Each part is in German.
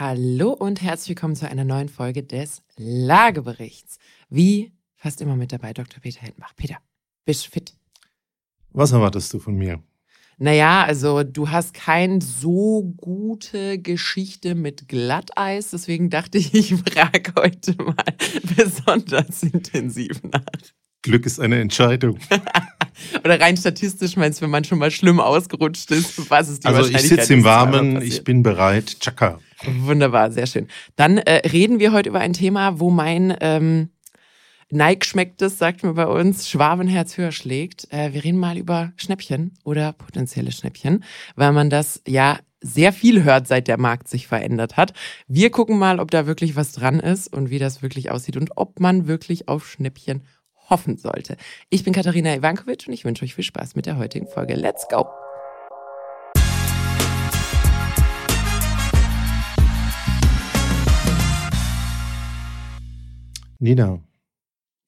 Hallo und herzlich willkommen zu einer neuen Folge des Lageberichts. Wie fast immer mit dabei Dr. Peter Hettenbach. Peter, bist du fit? Was erwartest du von mir? Naja, also du hast keine so gute Geschichte mit Glatteis, deswegen dachte ich, ich frage heute mal besonders intensiv nach. Glück ist eine Entscheidung. Oder rein statistisch meinst du, wenn man schon mal schlimm ausgerutscht ist, was ist die Also ich sitze im Warmen, ich bin bereit. Chaka. Wunderbar, sehr schön. Dann äh, reden wir heute über ein Thema, wo mein ähm, Neig schmeckt es, sagt man bei uns, Schwabenherz höher schlägt. Äh, wir reden mal über Schnäppchen oder potenzielle Schnäppchen, weil man das ja sehr viel hört, seit der Markt sich verändert hat. Wir gucken mal, ob da wirklich was dran ist und wie das wirklich aussieht und ob man wirklich auf Schnäppchen hoffen sollte. Ich bin Katharina Ivankovic und ich wünsche euch viel Spaß mit der heutigen Folge. Let's go! Nina,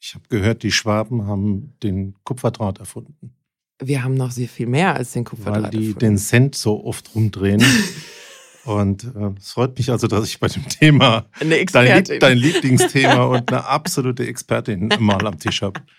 ich habe gehört, die Schwaben haben den Kupferdraht erfunden. Wir haben noch sehr viel mehr als den Weil Kupferdraht. die erfunden. den Cent so oft rumdrehen. Und äh, es freut mich also, dass ich bei dem Thema dein, dein Lieblingsthema und eine absolute Expertin mal am Tisch habe.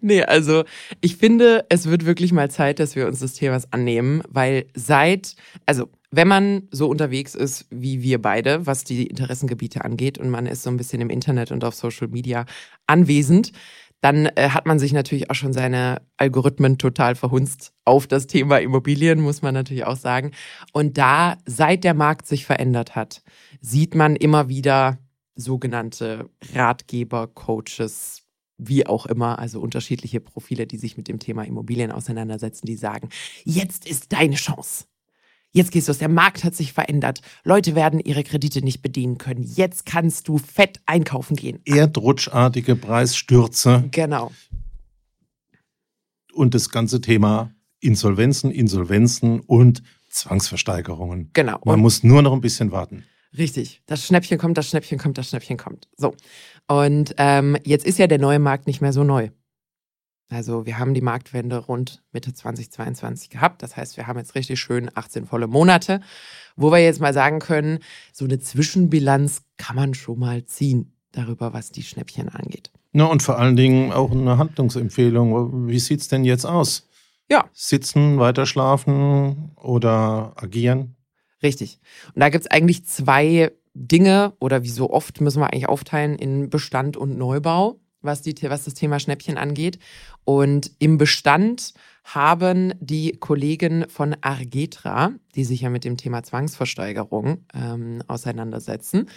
Nee, also ich finde, es wird wirklich mal Zeit, dass wir uns des Themas annehmen, weil seit, also wenn man so unterwegs ist wie wir beide, was die Interessengebiete angeht und man ist so ein bisschen im Internet und auf Social Media anwesend, dann äh, hat man sich natürlich auch schon seine Algorithmen total verhunzt auf das Thema Immobilien, muss man natürlich auch sagen. Und da, seit der Markt sich verändert hat, sieht man immer wieder sogenannte Ratgeber, Coaches, wie auch immer, also unterschiedliche Profile, die sich mit dem Thema Immobilien auseinandersetzen, die sagen, jetzt ist deine Chance. Jetzt gehst du aus, der Markt hat sich verändert. Leute werden ihre Kredite nicht bedienen können. Jetzt kannst du fett einkaufen gehen. Erdrutschartige Preisstürze Genau. und das ganze Thema Insolvenzen, Insolvenzen und Zwangsversteigerungen. Genau. Man Und muss nur noch ein bisschen warten. Richtig. Das Schnäppchen kommt, das Schnäppchen kommt, das Schnäppchen kommt. So. Und ähm, jetzt ist ja der neue Markt nicht mehr so neu. Also wir haben die Marktwende rund Mitte 2022 gehabt. Das heißt, wir haben jetzt richtig schön 18 volle Monate, wo wir jetzt mal sagen können, so eine Zwischenbilanz kann man schon mal ziehen darüber, was die Schnäppchen angeht. Na, und vor allen Dingen auch eine Handlungsempfehlung. Wie sieht's denn jetzt aus? Ja. Sitzen, weiter schlafen oder agieren? Richtig. Und da gibt's eigentlich zwei Dinge, oder wie so oft müssen wir eigentlich aufteilen in Bestand und Neubau, was, die, was das Thema Schnäppchen angeht. Und im Bestand haben die Kollegen von Argetra, die sich ja mit dem Thema Zwangsversteigerung ähm, auseinandersetzen,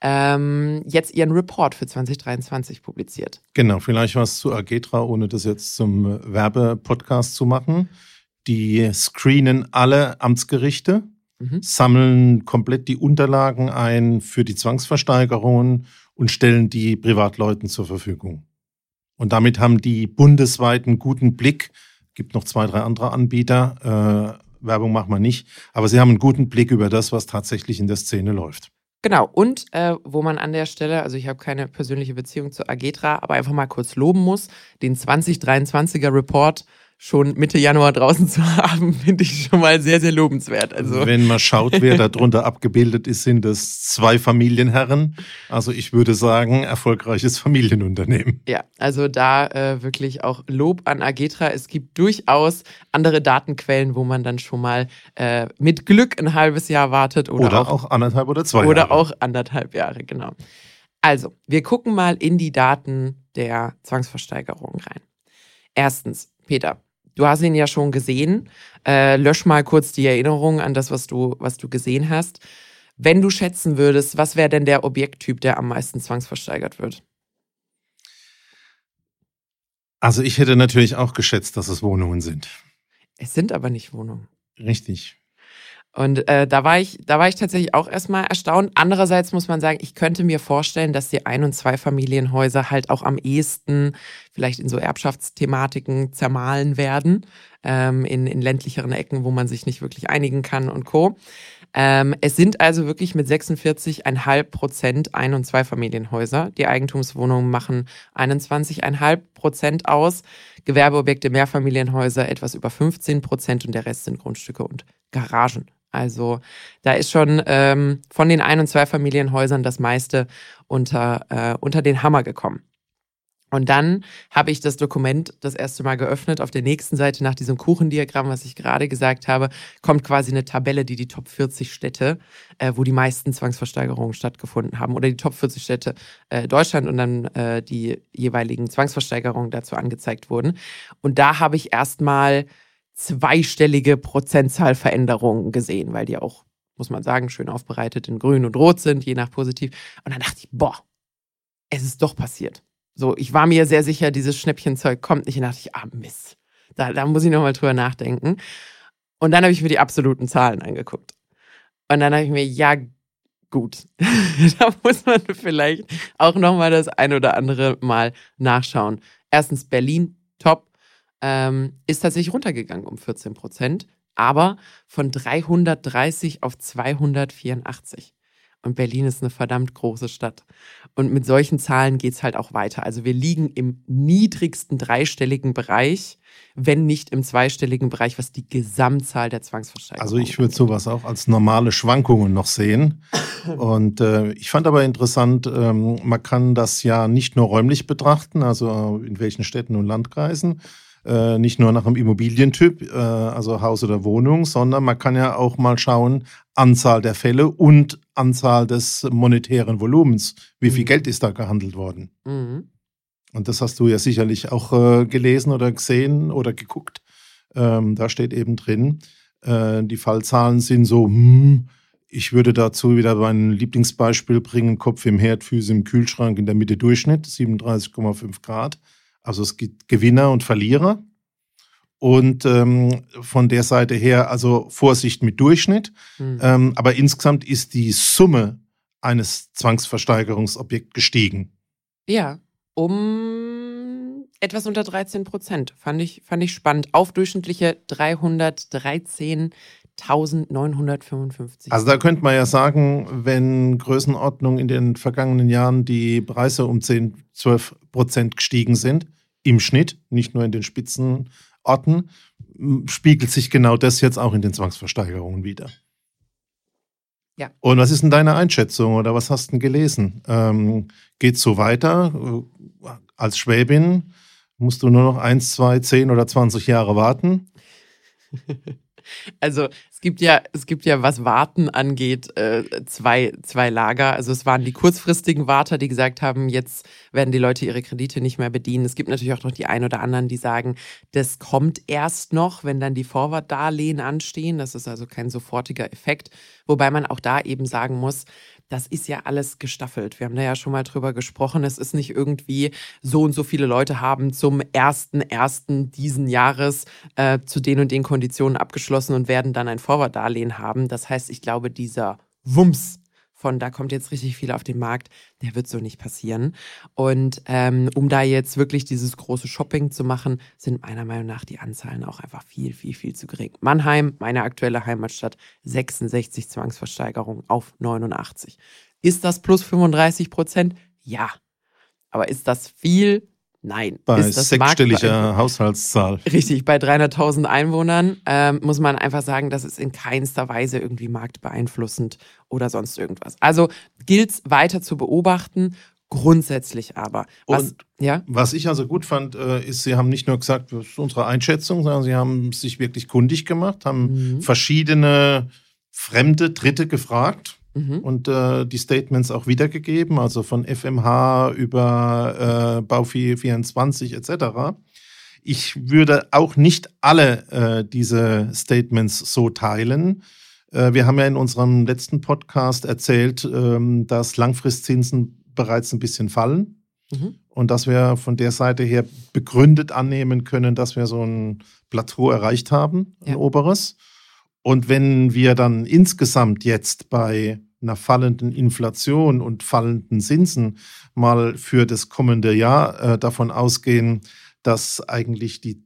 ähm, jetzt ihren Report für 2023 publiziert. Genau, vielleicht was zu Agetra, ohne das jetzt zum Werbepodcast zu machen. Die screenen alle Amtsgerichte, Mhm. sammeln komplett die Unterlagen ein für die Zwangsversteigerungen und stellen die Privatleuten zur Verfügung. Und damit haben die bundesweit einen guten Blick. Gibt noch zwei, drei andere Anbieter. Äh, Werbung machen wir nicht. Aber sie haben einen guten Blick über das, was tatsächlich in der Szene läuft. Genau, und äh, wo man an der Stelle, also ich habe keine persönliche Beziehung zu Agetra, aber einfach mal kurz loben muss, den 2023er Report schon Mitte Januar draußen zu haben, finde ich schon mal sehr, sehr lobenswert. Also Wenn man schaut, wer darunter abgebildet ist, sind es zwei Familienherren. Also ich würde sagen, erfolgreiches Familienunternehmen. ja, also da äh, wirklich auch Lob an Agetra. Es gibt durchaus andere Datenquellen, wo man dann schon mal äh, mit Glück ein halbes Jahr wartet oder, Oder, auch auch, anderthalb oder zwei Oder Jahre. auch anderthalb Jahre, genau. Also, wir gucken mal in die Daten der Zwangsversteigerung rein. Erstens, Peter, du hast ihn ja schon gesehen. Äh, lösch mal kurz die Erinnerung an das, was du, was du gesehen hast. Wenn du schätzen würdest, was wäre denn der Objekttyp, der am meisten zwangsversteigert wird? Also ich hätte natürlich auch geschätzt, dass es Wohnungen sind. Es sind aber nicht Wohnungen. Richtig. Und äh, da war ich, da war ich tatsächlich auch erstmal erstaunt. Andererseits muss man sagen, ich könnte mir vorstellen, dass die Ein- und Zweifamilienhäuser halt auch am ehesten vielleicht in so Erbschaftsthematiken zermahlen werden, ähm, in, in ländlicheren Ecken, wo man sich nicht wirklich einigen kann und Co. Ähm, es sind also wirklich mit 46,5 Prozent Ein- und Zweifamilienhäuser. Die Eigentumswohnungen machen 21,5 Prozent aus. Gewerbeobjekte, Mehrfamilienhäuser etwas über 15 Prozent und der Rest sind Grundstücke und Garagen. Also da ist schon ähm, von den Ein- und Zweifamilienhäusern das meiste unter, äh, unter den Hammer gekommen. Und dann habe ich das Dokument das erste Mal geöffnet. Auf der nächsten Seite nach diesem Kuchendiagramm, was ich gerade gesagt habe, kommt quasi eine Tabelle, die die Top 40 Städte, äh, wo die meisten Zwangsversteigerungen stattgefunden haben, oder die Top 40 Städte äh, Deutschland und dann äh, die jeweiligen Zwangsversteigerungen dazu angezeigt wurden. Und da habe ich erstmal zweistellige Prozentzahlveränderungen gesehen, weil die auch, muss man sagen, schön aufbereitet in Grün und Rot sind, je nach Positiv. Und dann dachte ich, boah, es ist doch passiert. So, ich war mir sehr sicher, dieses Schnäppchenzeug kommt nicht. Und dachte ich, ah, Mist. Da, da muss ich nochmal drüber nachdenken. Und dann habe ich mir die absoluten Zahlen angeguckt. Und dann habe ich mir, ja, gut. da muss man vielleicht auch nochmal das ein oder andere Mal nachschauen. Erstens Berlin, top, ähm, ist tatsächlich runtergegangen um 14 Prozent, aber von 330 auf 284. Und Berlin ist eine verdammt große Stadt. Und mit solchen Zahlen geht's halt auch weiter. Also wir liegen im niedrigsten dreistelligen Bereich, wenn nicht im zweistelligen Bereich, was die Gesamtzahl der Zwangsversteigerungen Also ich würde sowas auch als normale Schwankungen noch sehen. Und äh, ich fand aber interessant, ähm, man kann das ja nicht nur räumlich betrachten, also in welchen Städten und Landkreisen, äh, nicht nur nach dem Immobilientyp, äh, also Haus oder Wohnung, sondern man kann ja auch mal schauen, Anzahl der Fälle und Anzahl des monetären Volumens. Wie viel Mhm. Geld ist da gehandelt worden? Mhm. Und das hast du ja sicherlich auch äh, gelesen oder gesehen oder geguckt. Ähm, da steht eben drin, äh, die Fallzahlen sind so, hm, ich würde dazu wieder mein Lieblingsbeispiel bringen, Kopf im Herd, Füße im Kühlschrank, in der Mitte Durchschnitt, 37,5 Grad. Also es gibt Gewinner und Verlierer. Und ähm, von der Seite her, also Vorsicht mit Durchschnitt. Mhm. Ähm, aber insgesamt ist die Summe eines Zwangsversteigerungsobjekts gestiegen. Ja, um etwas unter 13 Prozent. Fand ich, fand ich spannend. Auf durchschnittliche 313.955. Also da könnte man ja sagen, wenn Größenordnung in den vergangenen Jahren die Preise um 10, 12 Prozent gestiegen sind, im Schnitt, nicht nur in den Spitzenorten, spiegelt sich genau das jetzt auch in den Zwangsversteigerungen wieder. Ja. Und was ist denn deine Einschätzung oder was hast du denn gelesen? Ähm, Geht so weiter? Äh, Als Schwäbin musst du nur noch 1, 2, 10 oder 20 Jahre warten? Also es gibt ja, es gibt ja, was Warten angeht, äh, zwei, zwei Lager. Also es waren die kurzfristigen Warter, die gesagt haben, jetzt werden die Leute ihre Kredite nicht mehr bedienen. Es gibt natürlich auch noch die ein oder anderen, die sagen, das kommt erst noch, wenn dann die Vorwartdarlehen anstehen. Das ist also kein sofortiger Effekt. Wobei man auch da eben sagen muss, das ist ja alles gestaffelt. Wir haben da ja schon mal drüber gesprochen. Es ist nicht irgendwie so und so viele Leute haben zum ersten ersten diesen Jahres äh, zu den und den Konditionen abgeschlossen und werden dann ein Vorwartdarlehen haben. Das heißt, ich glaube, dieser Wumms von da kommt jetzt richtig viel auf den Markt, der wird so nicht passieren. Und ähm, um da jetzt wirklich dieses große Shopping zu machen, sind meiner Meinung nach die Anzahlen auch einfach viel, viel, viel zu gering. Mannheim, meine aktuelle Heimatstadt, 66 Zwangsversteigerungen auf 89. Ist das plus 35 Prozent? Ja. Aber ist das viel? Nein. Bei ist das sechsstelliger? Haushaltszahl. Richtig, bei 300.000 Einwohnern ähm, muss man einfach sagen, das ist in keinster Weise irgendwie marktbeeinflussend oder sonst irgendwas. Also gilt es weiter zu beobachten, grundsätzlich aber. Was, Und ja? Was ich also gut fand, äh, ist, Sie haben nicht nur gesagt, das ist unsere Einschätzung, sondern Sie haben sich wirklich kundig gemacht, haben Mhm. verschiedene fremde Dritte gefragt Mhm. und äh, die Statements auch wiedergegeben, also von FMH über äh, Bau24 etc. Ich würde auch nicht alle äh, diese Statements so teilen. Äh, wir haben ja in unserem letzten Podcast erzählt, ähm, dass Langfristzinsen bereits ein bisschen fallen Mhm. und dass wir von der Seite her begründet annehmen können, dass wir so ein Plateau erreicht haben, ein Ja. oberes. Und wenn wir dann insgesamt jetzt bei einer fallenden Inflation und fallenden Zinsen mal für das kommende Jahr äh, davon ausgehen, dass eigentlich die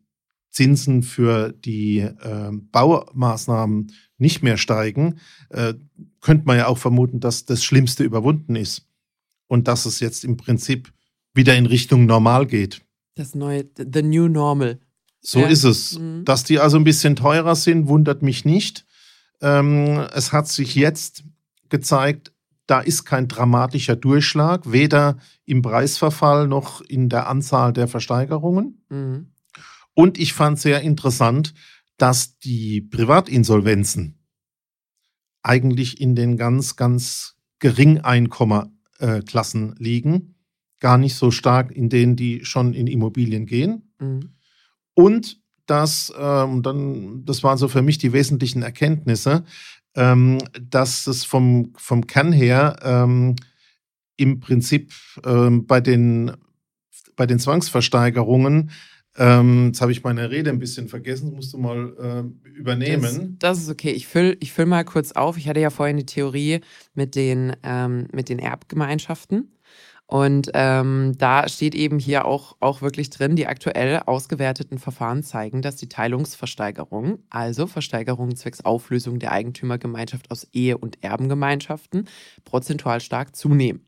Zinsen für die äh, Baumaßnahmen nicht mehr steigen, äh, könnte man ja auch vermuten, dass das Schlimmste überwunden ist und dass es jetzt im Prinzip wieder in Richtung normal geht. Das neue, the new normal. So Ja. ist es. Mhm. Dass die also ein bisschen teurer sind, wundert mich nicht. Ähm, es hat sich jetzt gezeigt, da ist kein dramatischer Durchschlag, weder im Preisverfall noch in der Anzahl der Versteigerungen. Mhm. Und ich fand sehr interessant, dass die Privatinsolvenzen eigentlich in den ganz, ganz Geringeinkommenklassen liegen, gar nicht so stark in denen, die schon in Immobilien gehen. Mhm. Und dass, ähm, dann, das waren so für mich die wesentlichen Erkenntnisse, ähm, dass es vom, vom Kern her ähm, im Prinzip ähm, bei, den, bei den Zwangsversteigerungen jetzt habe ich meine Rede ein bisschen vergessen, musst du mal übernehmen. Das, das, ist okay. Ich fülle ich füll mal kurz auf. Ich hatte ja vorhin die Theorie mit den, mit den Erbgemeinschaften. Und ähm, da steht eben hier auch, auch wirklich drin, die aktuell ausgewerteten Verfahren zeigen, dass die Teilungsversteigerung, also Versteigerung zwecks Auflösung der Eigentümergemeinschaft aus Ehe- und Erbengemeinschaften, prozentual stark zunehmen.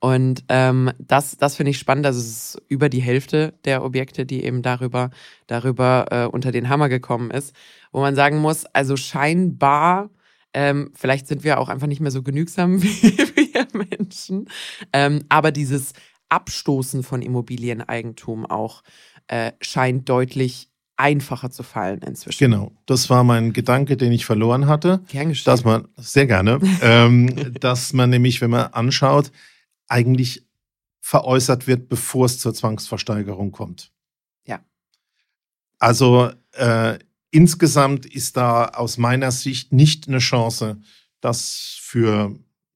Und ähm, das, das finde ich spannend. Also es ist über die Hälfte der Objekte, die eben darüber, darüber äh, unter den Hammer gekommen ist, wo man sagen muss, also scheinbar, ähm, vielleicht sind wir auch einfach nicht mehr so genügsam wie wir Menschen, ähm, aber dieses Abstoßen von Immobilieneigentum auch äh, scheint deutlich einfacher zu fallen inzwischen. Genau, das war mein Gedanke, den ich verloren hatte. Gern geschehen. Dass man, sehr gerne, ähm, dass man nämlich, wenn man anschaut, eigentlich veräußert wird, bevor es zur Zwangsversteigerung kommt. Ja. Also äh, insgesamt ist da aus meiner Sicht nicht eine Chance, dass für,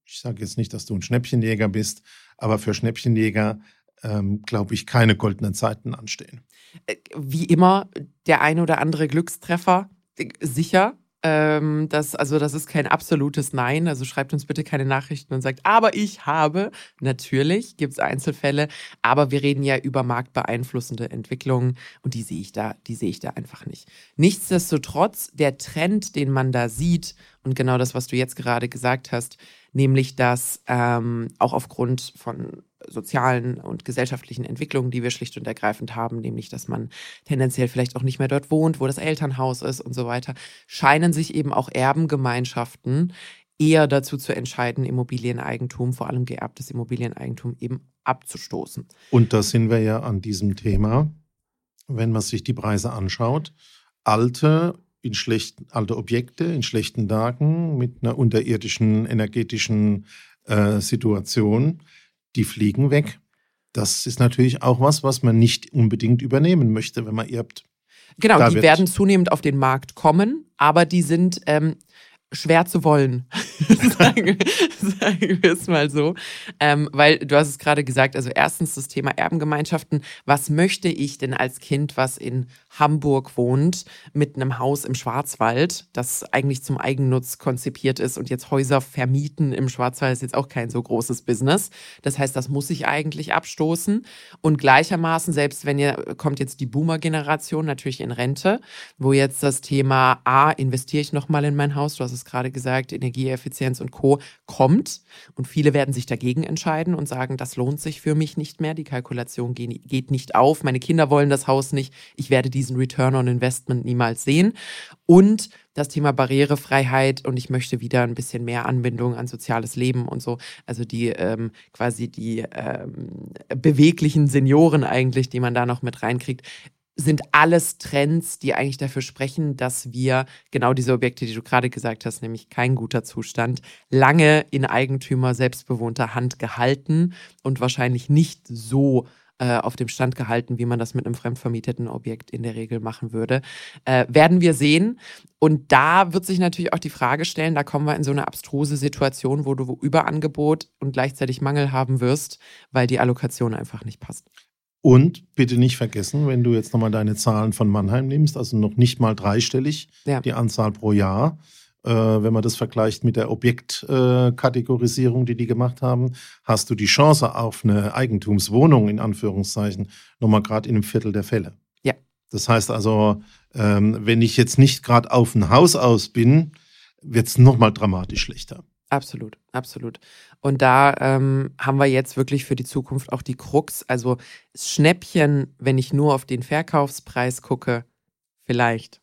ich sage jetzt nicht, dass du ein Schnäppchenjäger bist, aber für Schnäppchenjäger, ähm, glaube ich, keine goldenen Zeiten anstehen. Äh, wie immer, der ein oder andere Glückstreffer, äh, sicher. Ähm, das, also das ist kein absolutes Nein. Also schreibt uns bitte keine Nachrichten und sagt, aber ich habe. Natürlich gibt es Einzelfälle, aber wir reden ja über marktbeeinflussende Entwicklungen und die sehe ich da, die sehe ich da einfach nicht. Nichtsdestotrotz, der Trend, den man da sieht, und genau das, was du jetzt gerade gesagt hast, nämlich dass ähm, auch aufgrund von sozialen und gesellschaftlichen Entwicklungen, die wir schlicht und ergreifend haben, nämlich dass man tendenziell vielleicht auch nicht mehr dort wohnt, wo das Elternhaus ist und so weiter, scheinen sich eben auch Erbengemeinschaften eher dazu zu entscheiden, Immobilieneigentum, vor allem geerbtes Immobilieneigentum eben abzustoßen. Und da sind wir ja an diesem Thema, wenn man sich die Preise anschaut. Alte in schlechten, alte Objekte in schlechten Lagen mit einer unterirdischen energetischen äh, Situation die fliegen weg. Das ist natürlich auch was, was man nicht unbedingt übernehmen möchte, wenn man erbt. Genau, da die werden zunehmend auf den Markt kommen, aber die sind ähm, schwer zu wollen, sagen, sagen wir es mal so. Ähm, weil du hast es gerade gesagt, also erstens das Thema Erbengemeinschaften. Was möchte ich denn als Kind, was in Hamburg wohnt, mit einem Haus im Schwarzwald, das eigentlich zum Eigennutz konzipiert ist und jetzt Häuser vermieten im Schwarzwald ist jetzt auch kein so großes Business. Das heißt, das muss ich eigentlich abstoßen. Und gleichermaßen, selbst wenn ihr, kommt jetzt die Boomer-Generation natürlich in Rente, wo jetzt das Thema A, investiere ich nochmal in mein Haus, du hast es gerade gesagt, Energieeffizienz und Co. kommt. Und viele werden sich dagegen entscheiden und sagen, das lohnt sich für mich nicht mehr. Die Kalkulation geht nicht auf. Meine Kinder wollen das Haus nicht. Ich werde diesen Return on Investment niemals sehen. Und das Thema Barrierefreiheit und ich möchte wieder ein bisschen mehr Anbindung an soziales Leben und so. Also die ähm, quasi die ähm, beweglichen Senioren eigentlich, die man da noch mit reinkriegt, sind alles Trends, die eigentlich dafür sprechen, dass wir genau diese Objekte, die du gerade gesagt hast, nämlich kein guter Zustand, lange in Eigentümer selbstbewohnter Hand gehalten und wahrscheinlich nicht so äh, auf dem Stand gehalten, wie man das mit einem fremdvermieteten Objekt in der Regel machen würde. Äh, werden wir sehen. Und da wird sich natürlich auch die Frage stellen, da kommen wir in so eine abstruse Situation, wo du Überangebot und gleichzeitig Mangel haben wirst, weil die Allokation einfach nicht passt. Und bitte nicht vergessen, wenn du jetzt nochmal deine Zahlen von Mannheim nimmst, also noch nicht mal dreistellig, ja. die Anzahl pro Jahr, äh, wenn man das vergleicht mit der Objektkategorisierung, äh, die die gemacht haben, hast du die Chance auf eine Eigentumswohnung in Anführungszeichen nochmal gerade in einem Viertel der Fälle. Ja. Das heißt also, ähm, wenn ich jetzt nicht gerade auf ein Haus aus bin, wird es nochmal dramatisch schlechter. Absolut, absolut. Und da ähm, haben wir jetzt wirklich für die Zukunft auch die Krux. Also Schnäppchen, wenn ich nur auf den Verkaufspreis gucke, vielleicht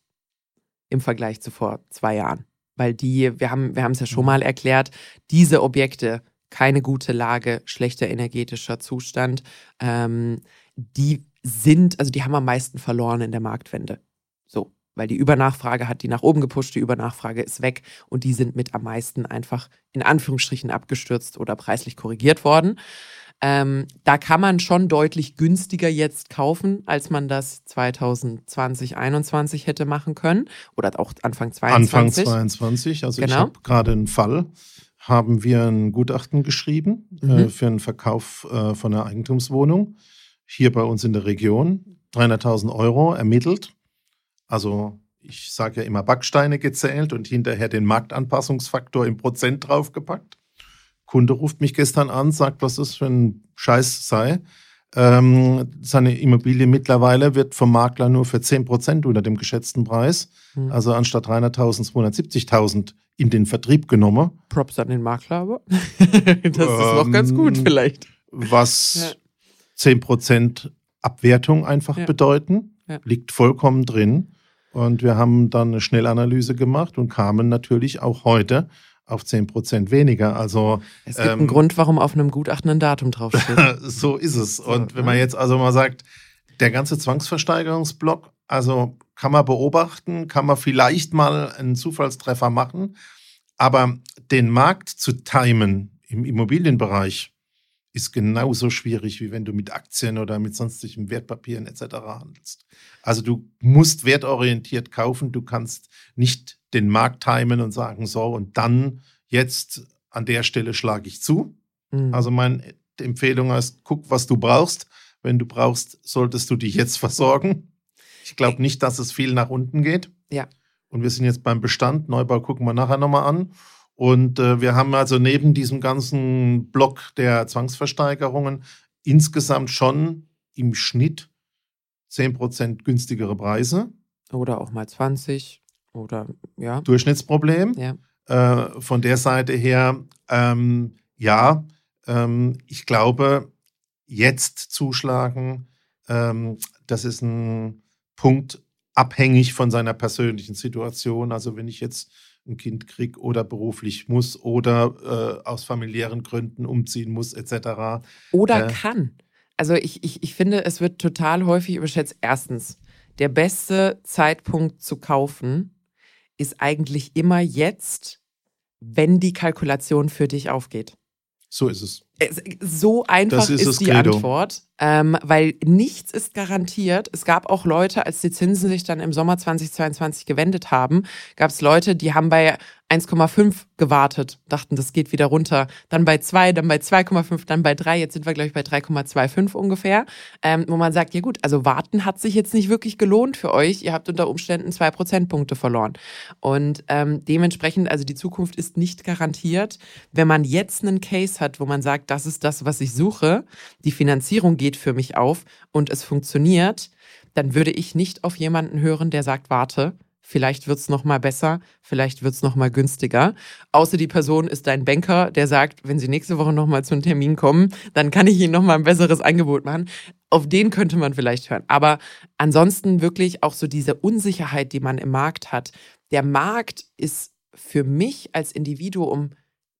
im Vergleich zu vor zwei Jahren. weil die, wir haben, wir haben es ja schon mhm. mal erklärt, diese Objekte, keine gute Lage, schlechter energetischer Zustand, ähm, die sind, also die haben am meisten verloren in der Marktwende. Weil die Übernachfrage hat die nach oben gepusht, die Übernachfrage ist weg und die sind mit am meisten einfach in Anführungsstrichen abgestürzt oder preislich korrigiert worden. Ähm, da kann man schon deutlich günstiger jetzt kaufen, als man das 2020, 2021 hätte machen können. Oder auch Anfang 2022. Anfang 22. Also genau. ich habe gerade einen Fall, haben wir ein Gutachten geschrieben äh, mhm. äh, für einen Verkauf äh, von einer Eigentumswohnung hier bei uns in der Region. 300.000 Euro ermittelt. Also ich sage ja immer Backsteine gezählt und hinterher den Marktanpassungsfaktor im Prozent draufgepackt. Kunde ruft mich gestern an, sagt, was das für ein Scheiß sei. Ähm, seine Immobilie mittlerweile wird vom Makler nur für 10 Prozent unter dem geschätzten Preis, mhm. also anstatt 300.000, 270.000 in den Vertrieb genommen. Props an den Makler aber. das ähm, ist auch ganz gut vielleicht. Was ja. 10 Prozent Abwertung einfach ja. bedeuten, ja. liegt vollkommen drin. Und wir haben dann eine Schnellanalyse gemacht und kamen natürlich auch heute auf 10 Prozent weniger. Also es gibt ähm, einen Grund, warum auf einem Gutachten ein Datum draufsteht. so ist es. Und wenn man jetzt also mal sagt, der ganze Zwangsversteigerungsblock, also kann man beobachten, kann man vielleicht mal einen Zufallstreffer machen, aber den Markt zu timen im Immobilienbereich ist genauso schwierig, wie wenn du mit Aktien oder mit sonstigen Wertpapieren etc. handelst. Also du musst wertorientiert kaufen, du kannst nicht den Markt timen und sagen, so, und dann jetzt an der Stelle schlage ich zu. Mhm. Also meine Empfehlung ist, guck, was du brauchst. Wenn du brauchst, solltest du dich jetzt versorgen. Ich glaube nicht, dass es viel nach unten geht. Ja. Und wir sind jetzt beim Bestand. Neubau gucken wir nachher nochmal an. Und äh, wir haben also neben diesem ganzen Block der Zwangsversteigerungen insgesamt schon im Schnitt 10% günstigere Preise. Oder auch mal 20 oder ja. Durchschnittsproblem. Ja. Äh, von der Seite her, ähm, ja, ähm, ich glaube, jetzt zuschlagen, ähm, das ist ein Punkt abhängig von seiner persönlichen Situation. Also wenn ich jetzt ein Kind kriege oder beruflich muss oder äh, aus familiären Gründen umziehen muss, etc. Oder äh, kann. Also ich, ich, ich finde, es wird total häufig überschätzt. Erstens, der beste Zeitpunkt zu kaufen ist eigentlich immer jetzt, wenn die Kalkulation für dich aufgeht. So ist es. So einfach ist, ist die Credo. Antwort, ähm, weil nichts ist garantiert. Es gab auch Leute, als die Zinsen sich dann im Sommer 2022 gewendet haben, gab es Leute, die haben bei 1,5 gewartet, dachten, das geht wieder runter. Dann bei 2, dann bei 2,5, dann bei 3. Jetzt sind wir, glaube ich, bei 3,25 ungefähr. Ähm, wo man sagt, ja gut, also warten hat sich jetzt nicht wirklich gelohnt für euch. Ihr habt unter Umständen zwei Prozentpunkte verloren. Und ähm, dementsprechend, also die Zukunft ist nicht garantiert. Wenn man jetzt einen Case hat, wo man sagt, das ist das, was ich suche, die Finanzierung geht für mich auf und es funktioniert, dann würde ich nicht auf jemanden hören, der sagt, warte, Vielleicht wird's noch mal besser, vielleicht wird's noch mal günstiger. Außer die Person ist dein Banker, der sagt, wenn Sie nächste Woche noch mal zu einem Termin kommen, dann kann ich Ihnen noch mal ein besseres Angebot machen. Auf den könnte man vielleicht hören. Aber ansonsten wirklich auch so diese Unsicherheit, die man im Markt hat. Der Markt ist für mich als Individuum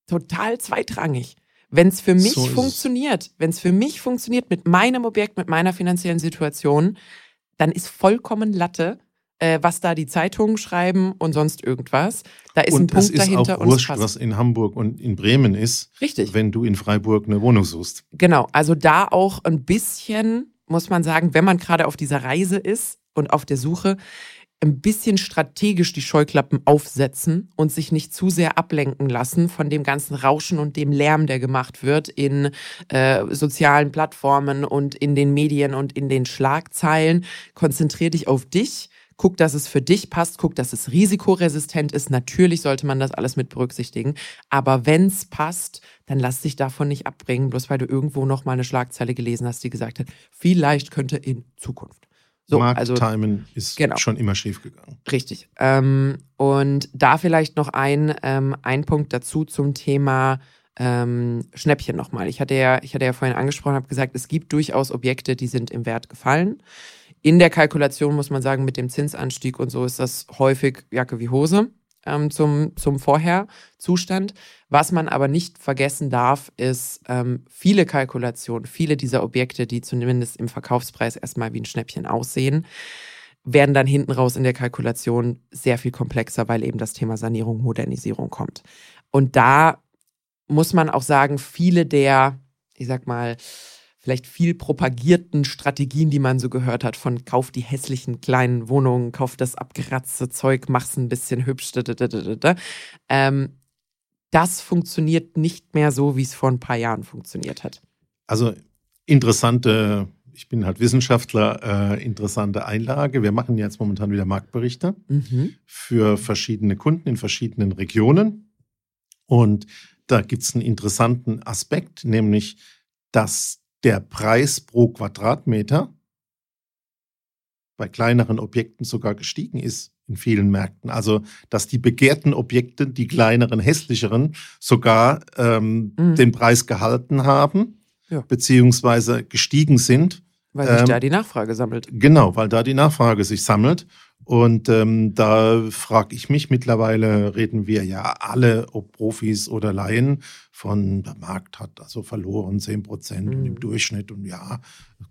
total zweitrangig. Wenn es für mich so funktioniert, wenn es für mich funktioniert mit meinem Objekt, mit meiner finanziellen Situation, dann ist vollkommen Latte, äh, was da die Zeitungen schreiben und sonst irgendwas. Da ist und ein Punkt dahinter. Und ist auch wurscht, was in Hamburg und in Bremen ist, Richtig. wenn du in Freiburg eine Wohnung suchst. Genau, also da auch ein bisschen, muss man sagen, wenn man gerade auf dieser Reise ist und auf der Suche, ein bisschen strategisch die Scheuklappen aufsetzen und sich nicht zu sehr ablenken lassen von dem ganzen Rauschen und dem Lärm, der gemacht wird in äh, sozialen Plattformen und in den Medien und in den Schlagzeilen. Konzentrier dich auf dich guck, dass es für dich passt, guck, dass es risikoresistent ist. Natürlich sollte man das alles mit berücksichtigen. Aber wenn es passt, dann lass dich davon nicht abbringen, bloß weil du irgendwo noch mal eine Schlagzeile gelesen hast, die gesagt hat, vielleicht könnte in Zukunft. So, Markttiming also, ist genau. schon immer schief gegangen. Richtig. Ähm, und da vielleicht noch ein, ähm, ein Punkt dazu zum Thema ähm, Schnäppchen nochmal. Ich hatte ja, ich hatte ja vorhin angesprochen, habe gesagt, es gibt durchaus Objekte, die sind im Wert gefallen. In der Kalkulation muss man sagen, mit dem Zinsanstieg und so ist das häufig Jacke wie Hose. Ähm, zum, zum Vorherzustand. Was man aber nicht vergessen darf, ist ähm, viele Kalkulationen, viele dieser Objekte, die zumindest im Verkaufspreis erstmal wie ein Schnäppchen aussehen, werden dann hinten raus in der Kalkulation sehr viel komplexer, weil eben das Thema Sanierung, Modernisierung kommt. Und da muss man auch sagen, viele der, ich sag mal, vielleicht viel propagierten Strategien, die man so gehört hat, von kauf die hässlichen kleinen Wohnungen, kauf das abgeratzte Zeug, mach's ein bisschen hübsch, ähm, das funktioniert nicht mehr so, wie es vor ein paar Jahren funktioniert hat. Also interessante, ich bin halt Wissenschaftler, äh, interessante Einlage. Wir machen jetzt momentan wieder Marktberichte mhm. für verschiedene Kunden in verschiedenen Regionen. Und da gibt es einen interessanten Aspekt, nämlich, dass der Preis pro Quadratmeter bei kleineren Objekten sogar gestiegen ist in vielen Märkten. Also, dass die begehrten Objekte, die kleineren, hässlicheren, sogar ähm, mhm. den Preis gehalten haben, ja. beziehungsweise gestiegen sind. Weil sich ähm, da die Nachfrage sammelt. Genau, weil da die Nachfrage sich sammelt. Und ähm, da frage ich mich, mittlerweile reden wir ja alle, ob Profis oder Laien, von der Markt hat also verloren 10 Prozent mhm. im Durchschnitt und ja,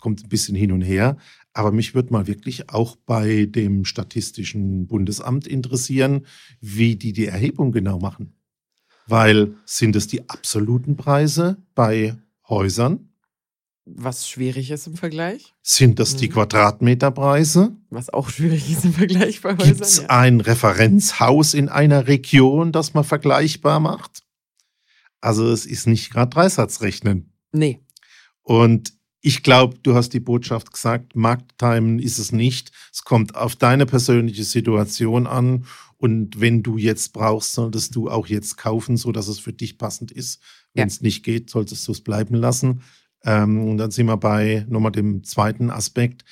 kommt ein bisschen hin und her. Aber mich würde mal wirklich auch bei dem Statistischen Bundesamt interessieren, wie die die Erhebung genau machen. Weil sind es die absoluten Preise bei Häusern? Was schwierig ist im Vergleich? Sind das die mhm. Quadratmeterpreise? Was auch schwierig ist im Vergleich bei Häusern. Gibt es ja. ein Referenzhaus in einer Region, das man vergleichbar macht? Also es ist nicht gerade Dreisatzrechnen. Nee. Und ich glaube, du hast die Botschaft gesagt, Markttimen ist es nicht. Es kommt auf deine persönliche Situation an. Und wenn du jetzt brauchst, solltest du auch jetzt kaufen, so dass es für dich passend ist. Wenn es ja. nicht geht, solltest du es bleiben lassen. Ähm, und dann sind wir bei nochmal dem zweiten Aspekt.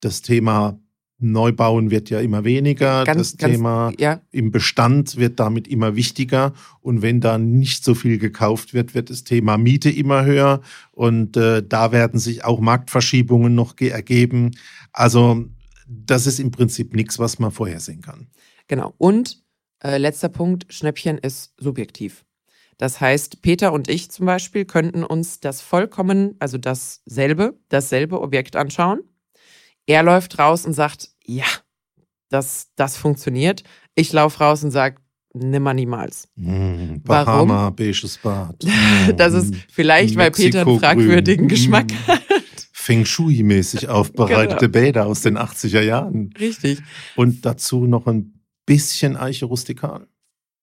Das Thema Neubauen wird ja immer weniger. Ganz, das ganz, Thema ja. im Bestand wird damit immer wichtiger. Und wenn da nicht so viel gekauft wird, wird das Thema Miete immer höher. Und äh, da werden sich auch Marktverschiebungen noch ergeben. Also das ist im Prinzip nichts, was man vorhersehen kann. Genau. Und äh, letzter Punkt, Schnäppchen ist subjektiv. Das heißt, Peter und ich zum Beispiel könnten uns das vollkommen, also dasselbe, dasselbe Objekt anschauen. Er läuft raus und sagt, ja, das, das funktioniert. Ich laufe raus und sage, nimmer niemals. Mm, Bahama, Warum? beiges Bad. Mm, das ist vielleicht, weil Peter einen fragwürdigen Geschmack mm. hat. Feng Shui-mäßig aufbereitete genau. Bäder aus den 80er Jahren. Richtig. Und dazu noch ein bisschen Eiche rustikal.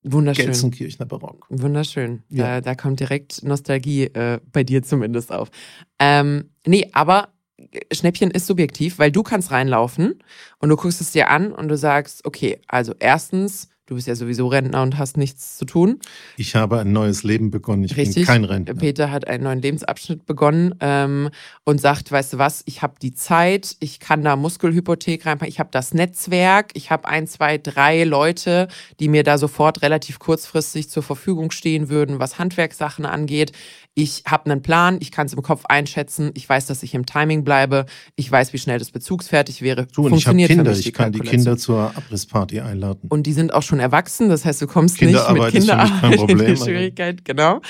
Wunderschön. Gelsenkirchener Barock. Wunderschön. Ja. Da, da kommt direkt Nostalgie äh, bei dir zumindest auf. Ähm, nee, aber Schnäppchen ist subjektiv, weil du kannst reinlaufen und du guckst es dir an und du sagst, okay, also erstens Du bist ja sowieso Rentner und hast nichts zu tun. Ich habe ein neues Leben begonnen. Ich Richtig. bin kein Rentner. Peter hat einen neuen Lebensabschnitt begonnen ähm, und sagt, weißt du was, ich habe die Zeit, ich kann da Muskelhypothek reinpacken, ich habe das Netzwerk, ich habe ein, zwei, drei Leute, die mir da sofort relativ kurzfristig zur Verfügung stehen würden, was Handwerkssachen angeht. Ich habe einen Plan, ich kann es im Kopf einschätzen, ich weiß, dass ich im Timing bleibe, ich weiß, wie schnell das bezugsfertig wäre. Du, und Funktioniert ich habe Kinder, ich kann die Kinder zur Abrissparty einladen. Und die sind auch schon erwachsen, das heißt, du kommst nicht mit Kinderarbeit Problem, in die Schwierigkeit, genau.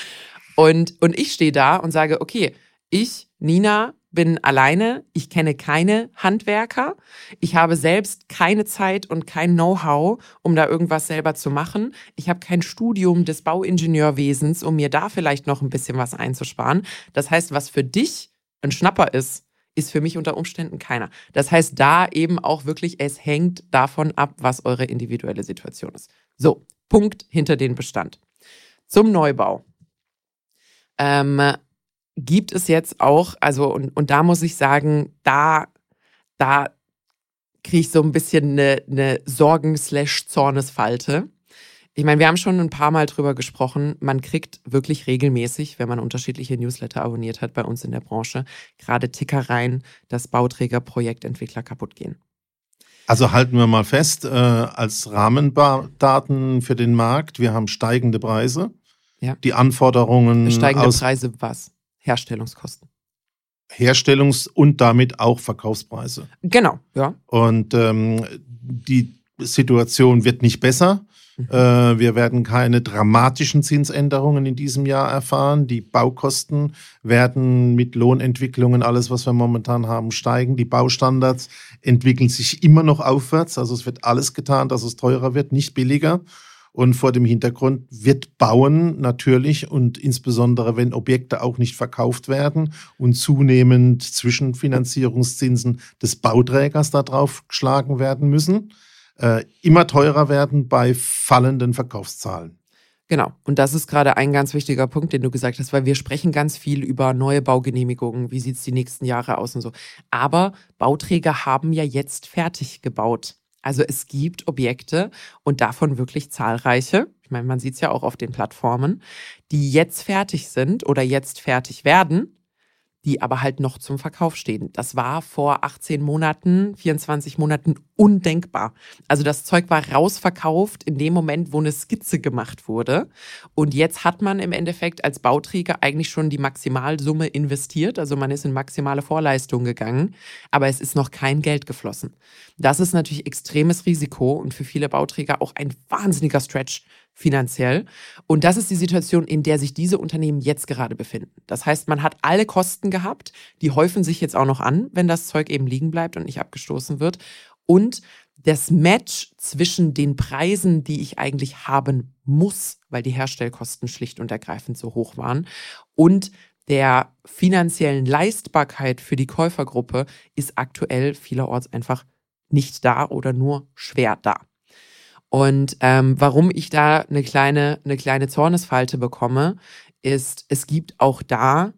Und, und ich stehe da und sage, okay, ich, Nina, bin alleine, ich kenne keine Handwerker, ich habe selbst keine Zeit und kein Know-how, um da irgendwas selber zu machen. Ich habe kein Studium des Bauingenieurwesens, um mir da vielleicht noch ein bisschen was einzusparen. Das heißt, was für dich ein Schnapper ist, ist für mich unter Umständen keiner. Das heißt, da eben auch wirklich, es hängt davon ab, was eure individuelle Situation ist. So, Punkt hinter den Bestand. Zum Neubau. Ähm, gibt es jetzt auch, also, und, und da muss ich sagen, da, da kriege ich so ein bisschen eine, eine Sorgen-Zornesfalte. Ich meine, wir haben schon ein paar Mal drüber gesprochen. Man kriegt wirklich regelmäßig, wenn man unterschiedliche Newsletter abonniert hat bei uns in der Branche, gerade Tickereien, dass Bauträger, kaputt gehen. Also halten wir mal fest, äh, als Rahmendaten für den Markt, wir haben steigende Preise. Ja. Die Anforderungen. Steigende Preise was? Herstellungskosten. Herstellungs- und damit auch Verkaufspreise. Genau, ja. Und ähm, die Situation wird nicht besser. Äh, wir werden keine dramatischen Zinsänderungen in diesem Jahr erfahren. Die Baukosten werden mit Lohnentwicklungen, alles, was wir momentan haben, steigen. Die Baustandards entwickeln sich immer noch aufwärts. Also es wird alles getan, dass es teurer wird, nicht billiger. Und vor dem Hintergrund wird Bauen natürlich und insbesondere wenn Objekte auch nicht verkauft werden und zunehmend Zwischenfinanzierungszinsen des Bauträgers darauf geschlagen werden müssen, äh, immer teurer werden bei fallenden Verkaufszahlen. Genau. Und das ist gerade ein ganz wichtiger Punkt, den du gesagt hast, weil wir sprechen ganz viel über neue Baugenehmigungen, wie sieht es die nächsten Jahre aus und so. Aber Bauträger haben ja jetzt fertig gebaut. Also es gibt Objekte und davon wirklich zahlreiche. Ich meine, man sieht es ja auch auf den Plattformen, die jetzt fertig sind oder jetzt fertig werden die aber halt noch zum Verkauf stehen. Das war vor 18 Monaten, 24 Monaten undenkbar. Also das Zeug war rausverkauft in dem Moment, wo eine Skizze gemacht wurde. Und jetzt hat man im Endeffekt als Bauträger eigentlich schon die Maximalsumme investiert. Also man ist in maximale Vorleistung gegangen, aber es ist noch kein Geld geflossen. Das ist natürlich extremes Risiko und für viele Bauträger auch ein wahnsinniger Stretch finanziell. Und das ist die Situation, in der sich diese Unternehmen jetzt gerade befinden. Das heißt, man hat alle Kosten gehabt, die häufen sich jetzt auch noch an, wenn das Zeug eben liegen bleibt und nicht abgestoßen wird. Und das Match zwischen den Preisen, die ich eigentlich haben muss, weil die Herstellkosten schlicht und ergreifend so hoch waren, und der finanziellen Leistbarkeit für die Käufergruppe ist aktuell vielerorts einfach nicht da oder nur schwer da. Und ähm, warum ich da eine kleine, eine kleine Zornesfalte bekomme, ist, es gibt auch da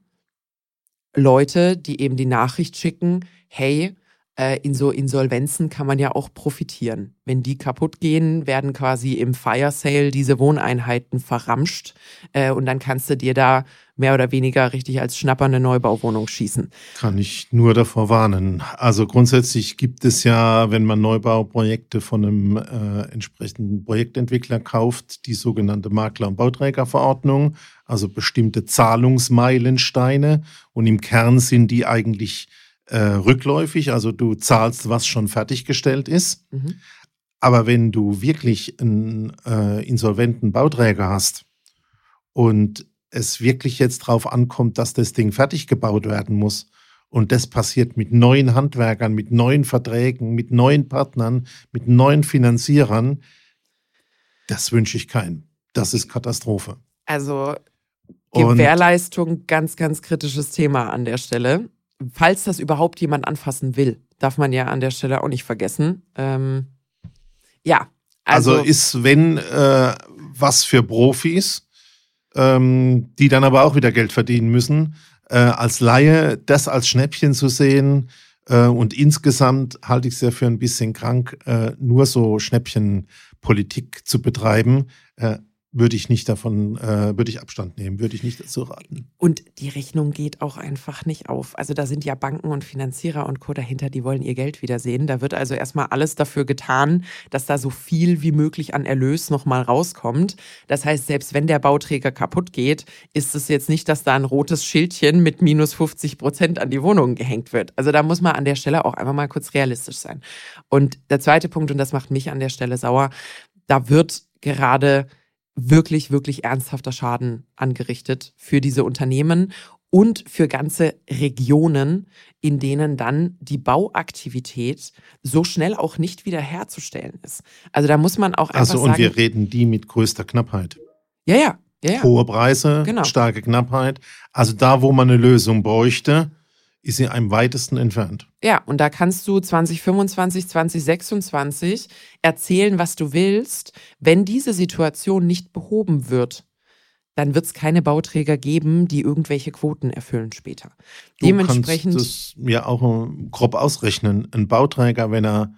Leute, die eben die Nachricht schicken, hey, äh, in so Insolvenzen kann man ja auch profitieren. Wenn die kaputt gehen, werden quasi im Fire Sale diese Wohneinheiten verramscht äh, und dann kannst du dir da mehr oder weniger richtig als schnappernde Neubauwohnung schießen. Kann ich nur davor warnen. Also grundsätzlich gibt es ja, wenn man Neubauprojekte von einem äh, entsprechenden Projektentwickler kauft, die sogenannte Makler- und Bauträgerverordnung, also bestimmte Zahlungsmeilensteine und im Kern sind die eigentlich äh, rückläufig, also du zahlst, was schon fertiggestellt ist. Mhm. Aber wenn du wirklich einen äh, insolventen Bauträger hast und es wirklich jetzt drauf ankommt, dass das Ding fertig gebaut werden muss, und das passiert mit neuen Handwerkern, mit neuen Verträgen, mit neuen Partnern, mit neuen Finanzierern, das wünsche ich keinem. Das ist Katastrophe. Also Gewährleistung, ganz, ganz kritisches Thema an der Stelle falls das überhaupt jemand anfassen will, darf man ja an der Stelle auch nicht vergessen. Ähm, ja. Also, also ist, wenn äh, was für Profis, ähm, die dann aber auch wieder Geld verdienen müssen, äh, als Laie das als Schnäppchen zu sehen äh, und insgesamt halte ich es ja für ein bisschen krank, äh, nur so Schnäppchenpolitik zu betreiben. Würde ich nicht davon, äh, würde ich Abstand nehmen, würde ich nicht dazu raten. Und die Rechnung geht auch einfach nicht auf. Also da sind ja Banken und Finanzierer und Co. dahinter, die wollen ihr Geld wiedersehen. Da wird also erstmal alles dafür getan, dass da so viel wie möglich an Erlös nochmal rauskommt. Das heißt, selbst wenn der Bauträger kaputt geht, ist es jetzt nicht, dass da ein rotes Schildchen mit minus 50 Prozent an die Wohnung gehängt wird. Also da muss man an der Stelle auch einfach mal kurz realistisch sein. Und der zweite Punkt, und das macht mich an der Stelle sauer, da wird gerade wirklich, wirklich ernsthafter Schaden angerichtet für diese Unternehmen und für ganze Regionen, in denen dann die Bauaktivität so schnell auch nicht wiederherzustellen ist. Also da muss man auch einfach also, sagen. Und wir reden die mit größter Knappheit. Ja, ja. ja, ja. Hohe Preise, genau. starke Knappheit. Also da, wo man eine Lösung bräuchte, ist sie am weitesten entfernt. Ja, und da kannst du 2025, 2026 erzählen, was du willst. Wenn diese Situation nicht behoben wird, dann wird es keine Bauträger geben, die irgendwelche Quoten erfüllen später. Du Dementsprechend. kannst das ja auch grob ausrechnen. Ein Bauträger, wenn er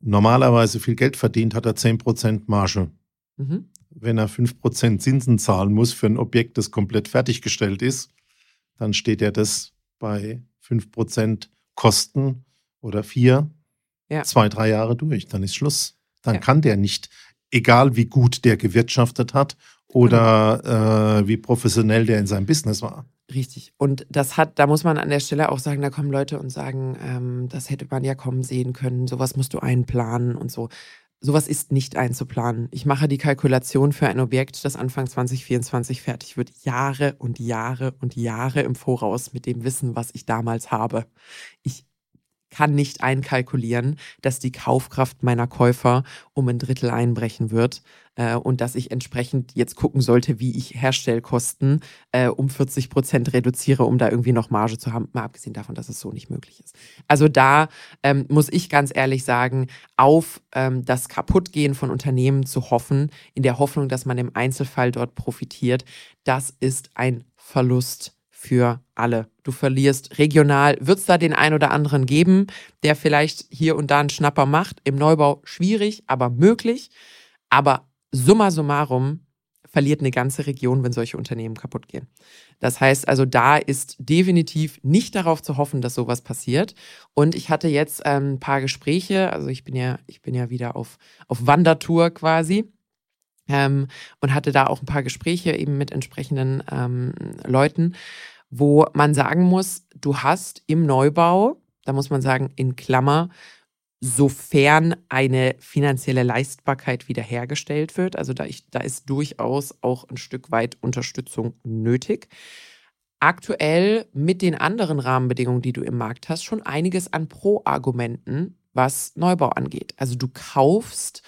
normalerweise viel Geld verdient, hat er 10% Marge. Mhm. Wenn er 5% Zinsen zahlen muss für ein Objekt, das komplett fertiggestellt ist, dann steht er das bei 5% Kosten oder vier, ja. zwei, drei Jahre durch. Dann ist Schluss. Dann ja. kann der nicht, egal wie gut der gewirtschaftet hat oder genau. äh, wie professionell der in seinem Business war. Richtig. Und das hat, da muss man an der Stelle auch sagen, da kommen Leute und sagen, ähm, das hätte man ja kommen sehen können, sowas musst du einplanen und so. Sowas ist nicht einzuplanen. Ich mache die Kalkulation für ein Objekt, das Anfang 2024 fertig wird, Jahre und Jahre und Jahre im Voraus mit dem Wissen, was ich damals habe. Ich kann nicht einkalkulieren, dass die Kaufkraft meiner Käufer um ein Drittel einbrechen wird äh, und dass ich entsprechend jetzt gucken sollte, wie ich Herstellkosten äh, um 40 Prozent reduziere, um da irgendwie noch Marge zu haben, mal abgesehen davon, dass es so nicht möglich ist. Also da ähm, muss ich ganz ehrlich sagen, auf ähm, das Kaputtgehen von Unternehmen zu hoffen, in der Hoffnung, dass man im Einzelfall dort profitiert, das ist ein Verlust für alle. Du verlierst regional, wird es da den ein oder anderen geben, der vielleicht hier und da einen Schnapper macht. Im Neubau schwierig, aber möglich. Aber summa summarum verliert eine ganze Region, wenn solche Unternehmen kaputt gehen. Das heißt also, da ist definitiv nicht darauf zu hoffen, dass sowas passiert. Und ich hatte jetzt ähm, ein paar Gespräche, also ich bin ja, ich bin ja wieder auf, auf Wandertour quasi. Ähm, und hatte da auch ein paar Gespräche eben mit entsprechenden ähm, Leuten, wo man sagen muss, du hast im Neubau, da muss man sagen, in Klammer, sofern eine finanzielle Leistbarkeit wiederhergestellt wird. Also da, ich, da ist durchaus auch ein Stück weit Unterstützung nötig. Aktuell mit den anderen Rahmenbedingungen, die du im Markt hast, schon einiges an Pro-Argumenten, was Neubau angeht. Also du kaufst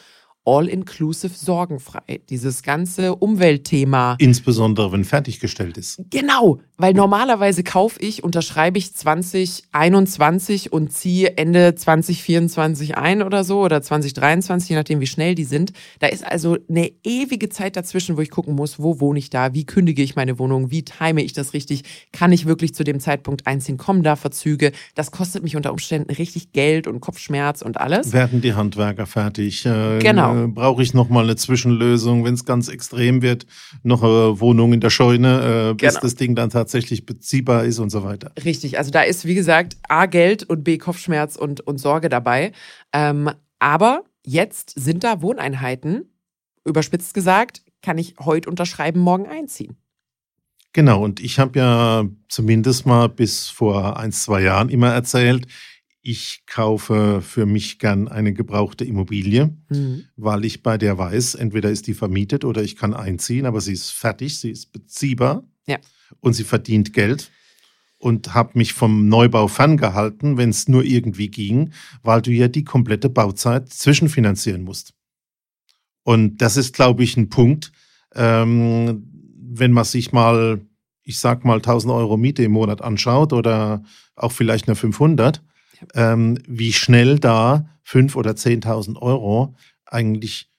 all-inclusive sorgenfrei. Dieses ganze Umweltthema. Insbesondere, wenn fertiggestellt ist. Genau, weil normalerweise kaufe ich, unterschreibe ich 2021 und ziehe Ende 2024 ein oder so oder 2023, je nachdem wie schnell die sind. Da ist also eine ewige Zeit dazwischen, wo ich gucken muss, wo wohne ich da, wie kündige ich meine Wohnung, wie time ich das richtig, kann ich wirklich zu dem Zeitpunkt einziehen, kommen da Verzüge. Das kostet mich unter Umständen richtig Geld und Kopfschmerz und alles. Werden die Handwerker fertig? Äh, genau äh, brauche ich noch mal eine Zwischenlösung, wenn es ganz extrem wird, noch eine Wohnung in der Scheune, äh, bis genau. das Ding dann tatsächlich beziehbar ist und so weiter. Richtig, also da ist wie gesagt A Geld und B Kopfschmerz und, und Sorge dabei. Ähm, aber jetzt sind da Wohneinheiten, überspitzt gesagt, kann ich heute unterschreiben, morgen einziehen. Genau, und ich habe ja zumindest mal bis vor ein, zwei Jahren immer erzählt, ich kaufe für mich gern eine gebrauchte Immobilie, mhm. weil ich bei der weiß, entweder ist die vermietet oder ich kann einziehen, aber sie ist fertig, sie ist beziehbar ja. und sie verdient Geld und habe mich vom Neubau ferngehalten, wenn es nur irgendwie ging, weil du ja die komplette Bauzeit zwischenfinanzieren musst. Und das ist, glaube ich, ein Punkt, ähm, wenn man sich mal, ich sag mal, 1000 Euro Miete im Monat anschaut oder auch vielleicht nur 500, ähm, wie schnell da 5.000 oder 10.000 Euro eigentlich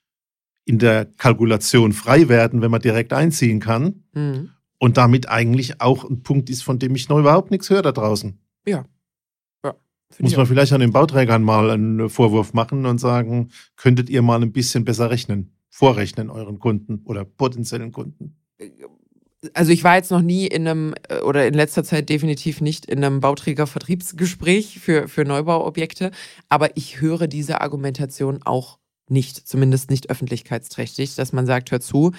in der Kalkulation frei werden, wenn man direkt einziehen kann. Mhm. Und damit eigentlich auch ein Punkt ist, von dem ich noch überhaupt nichts höre da draußen. Ja. ja Muss man vielleicht an den Bauträgern mal einen Vorwurf machen und sagen, könntet ihr mal ein bisschen besser rechnen, vorrechnen euren Kunden oder potenziellen Kunden? Also ich war jetzt noch nie in einem äh, oder in letzter Zeit definitiv nicht in einem Bauträgervertriebsgespräch für, für Neubauobjekte, aber ich höre diese Argumentation auch nicht, zumindest nicht öffentlichkeitsträchtig, dass man sagt, hör zu,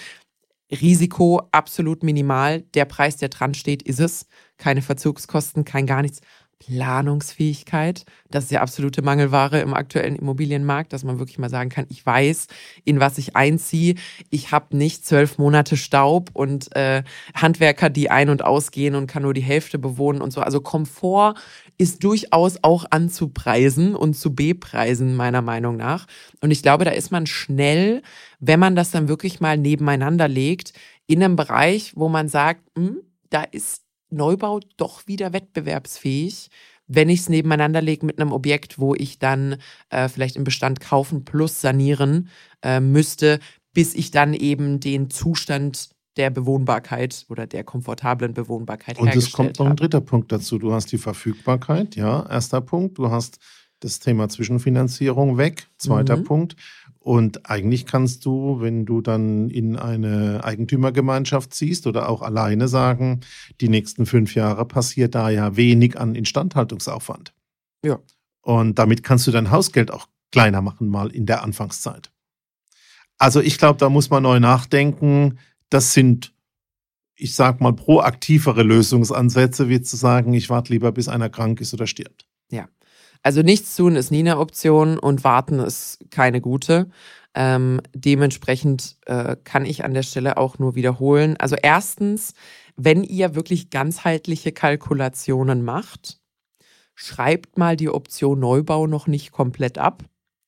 Risiko absolut minimal, der Preis, der dran steht, ist es, keine Verzugskosten, kein gar nichts. Planungsfähigkeit. Das ist ja absolute Mangelware im aktuellen Immobilienmarkt, dass man wirklich mal sagen kann, ich weiß, in was ich einziehe. Ich habe nicht zwölf Monate Staub und äh, Handwerker, die ein- und ausgehen und kann nur die Hälfte bewohnen und so. Also Komfort ist durchaus auch anzupreisen und zu bepreisen, meiner Meinung nach. Und ich glaube, da ist man schnell, wenn man das dann wirklich mal nebeneinander legt, in einem Bereich, wo man sagt, hm, da ist Neubau doch wieder wettbewerbsfähig, wenn ich es nebeneinander lege mit einem Objekt, wo ich dann äh, vielleicht im Bestand kaufen plus sanieren äh, müsste, bis ich dann eben den Zustand der Bewohnbarkeit oder der komfortablen Bewohnbarkeit Und es kommt noch ein dritter Punkt dazu. Du hast die Verfügbarkeit, ja, erster Punkt. Du hast das Thema Zwischenfinanzierung weg, zweiter mhm. Punkt. Und eigentlich kannst du, wenn du dann in eine Eigentümergemeinschaft ziehst oder auch alleine sagen, die nächsten fünf Jahre passiert da ja wenig an Instandhaltungsaufwand. Ja. Und damit kannst du dein Hausgeld auch kleiner machen, mal in der Anfangszeit. Also ich glaube, da muss man neu nachdenken. Das sind, ich sag mal, proaktivere Lösungsansätze, wie zu sagen, ich warte lieber, bis einer krank ist oder stirbt. Ja. Also nichts tun ist nie eine Option und warten ist keine gute. Ähm, dementsprechend äh, kann ich an der Stelle auch nur wiederholen. Also erstens, wenn ihr wirklich ganzheitliche Kalkulationen macht, schreibt mal die Option Neubau noch nicht komplett ab.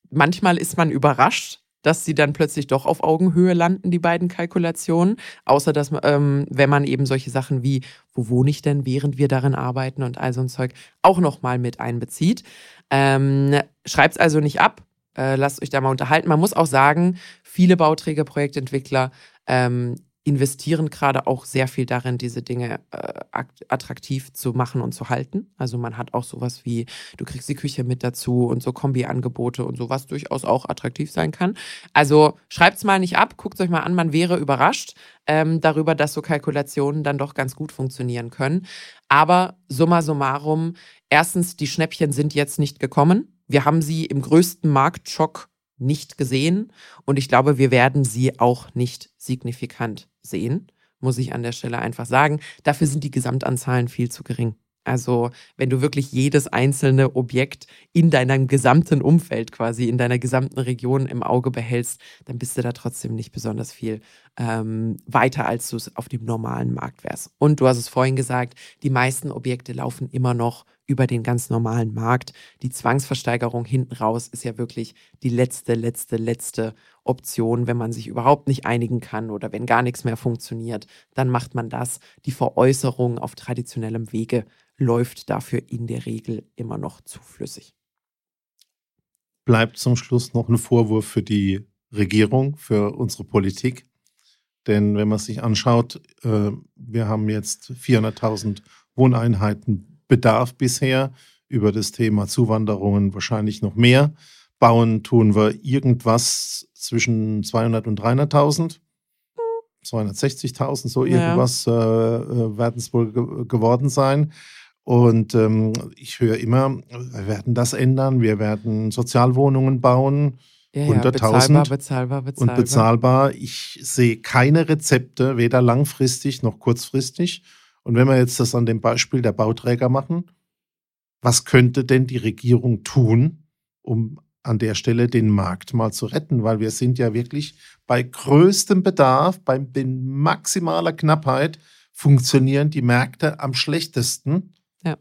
Manchmal ist man überrascht, dass sie dann plötzlich doch auf Augenhöhe landen, die beiden Kalkulationen. Außer dass, ähm, wenn man eben solche Sachen wie, wo wohne ich denn, während wir darin arbeiten und all so ein Zeug auch nochmal mit einbezieht. Ähm, Schreibt es also nicht ab. Äh, lasst euch da mal unterhalten. Man muss auch sagen, viele Bauträger, Projektentwickler ähm, investieren gerade auch sehr viel darin, diese Dinge äh, attraktiv zu machen und zu halten. Also man hat auch sowas wie, du kriegst die Küche mit dazu und so Kombi-Angebote und sowas durchaus auch attraktiv sein kann. Also schreibt's mal nicht ab, guckt euch mal an, man wäre überrascht ähm, darüber, dass so Kalkulationen dann doch ganz gut funktionieren können. Aber summa summarum, erstens, die Schnäppchen sind jetzt nicht gekommen. Wir haben sie im größten Marktschock nicht gesehen und ich glaube, wir werden sie auch nicht signifikant sehen, muss ich an der Stelle einfach sagen. Dafür sind die Gesamtanzahlen viel zu gering. Also wenn du wirklich jedes einzelne Objekt in deinem gesamten Umfeld quasi, in deiner gesamten Region im Auge behältst, dann bist du da trotzdem nicht besonders viel ähm, weiter, als du es auf dem normalen Markt wärst. Und du hast es vorhin gesagt, die meisten Objekte laufen immer noch über den ganz normalen Markt. Die Zwangsversteigerung hinten raus ist ja wirklich die letzte, letzte, letzte Option, wenn man sich überhaupt nicht einigen kann oder wenn gar nichts mehr funktioniert, dann macht man das. Die Veräußerung auf traditionellem Wege läuft dafür in der Regel immer noch zuflüssig. Bleibt zum Schluss noch ein Vorwurf für die Regierung, für unsere Politik. Denn wenn man sich anschaut, äh, wir haben jetzt 400.000 Wohneinheiten Bedarf bisher. Über das Thema Zuwanderungen wahrscheinlich noch mehr. Bauen tun wir irgendwas zwischen 200 und 300.000. 260.000, so irgendwas ja. äh, äh werden es wohl ge geworden sein. Und ähm, ich höre immer, wir werden das ändern, wir werden Sozialwohnungen bauen. Ja, 100.000 bezahlbar, bezahlbar, bezahlbar. Und bezahlbar. Ich sehe keine Rezepte, weder langfristig noch kurzfristig. Und wenn wir jetzt das an dem Beispiel der Bauträger machen, was könnte denn die Regierung tun, um an der Stelle den Markt mal zu retten? Weil wir sind ja wirklich bei größtem Bedarf, bei maximaler Knappheit funktionieren die Märkte am schlechtesten. Ja.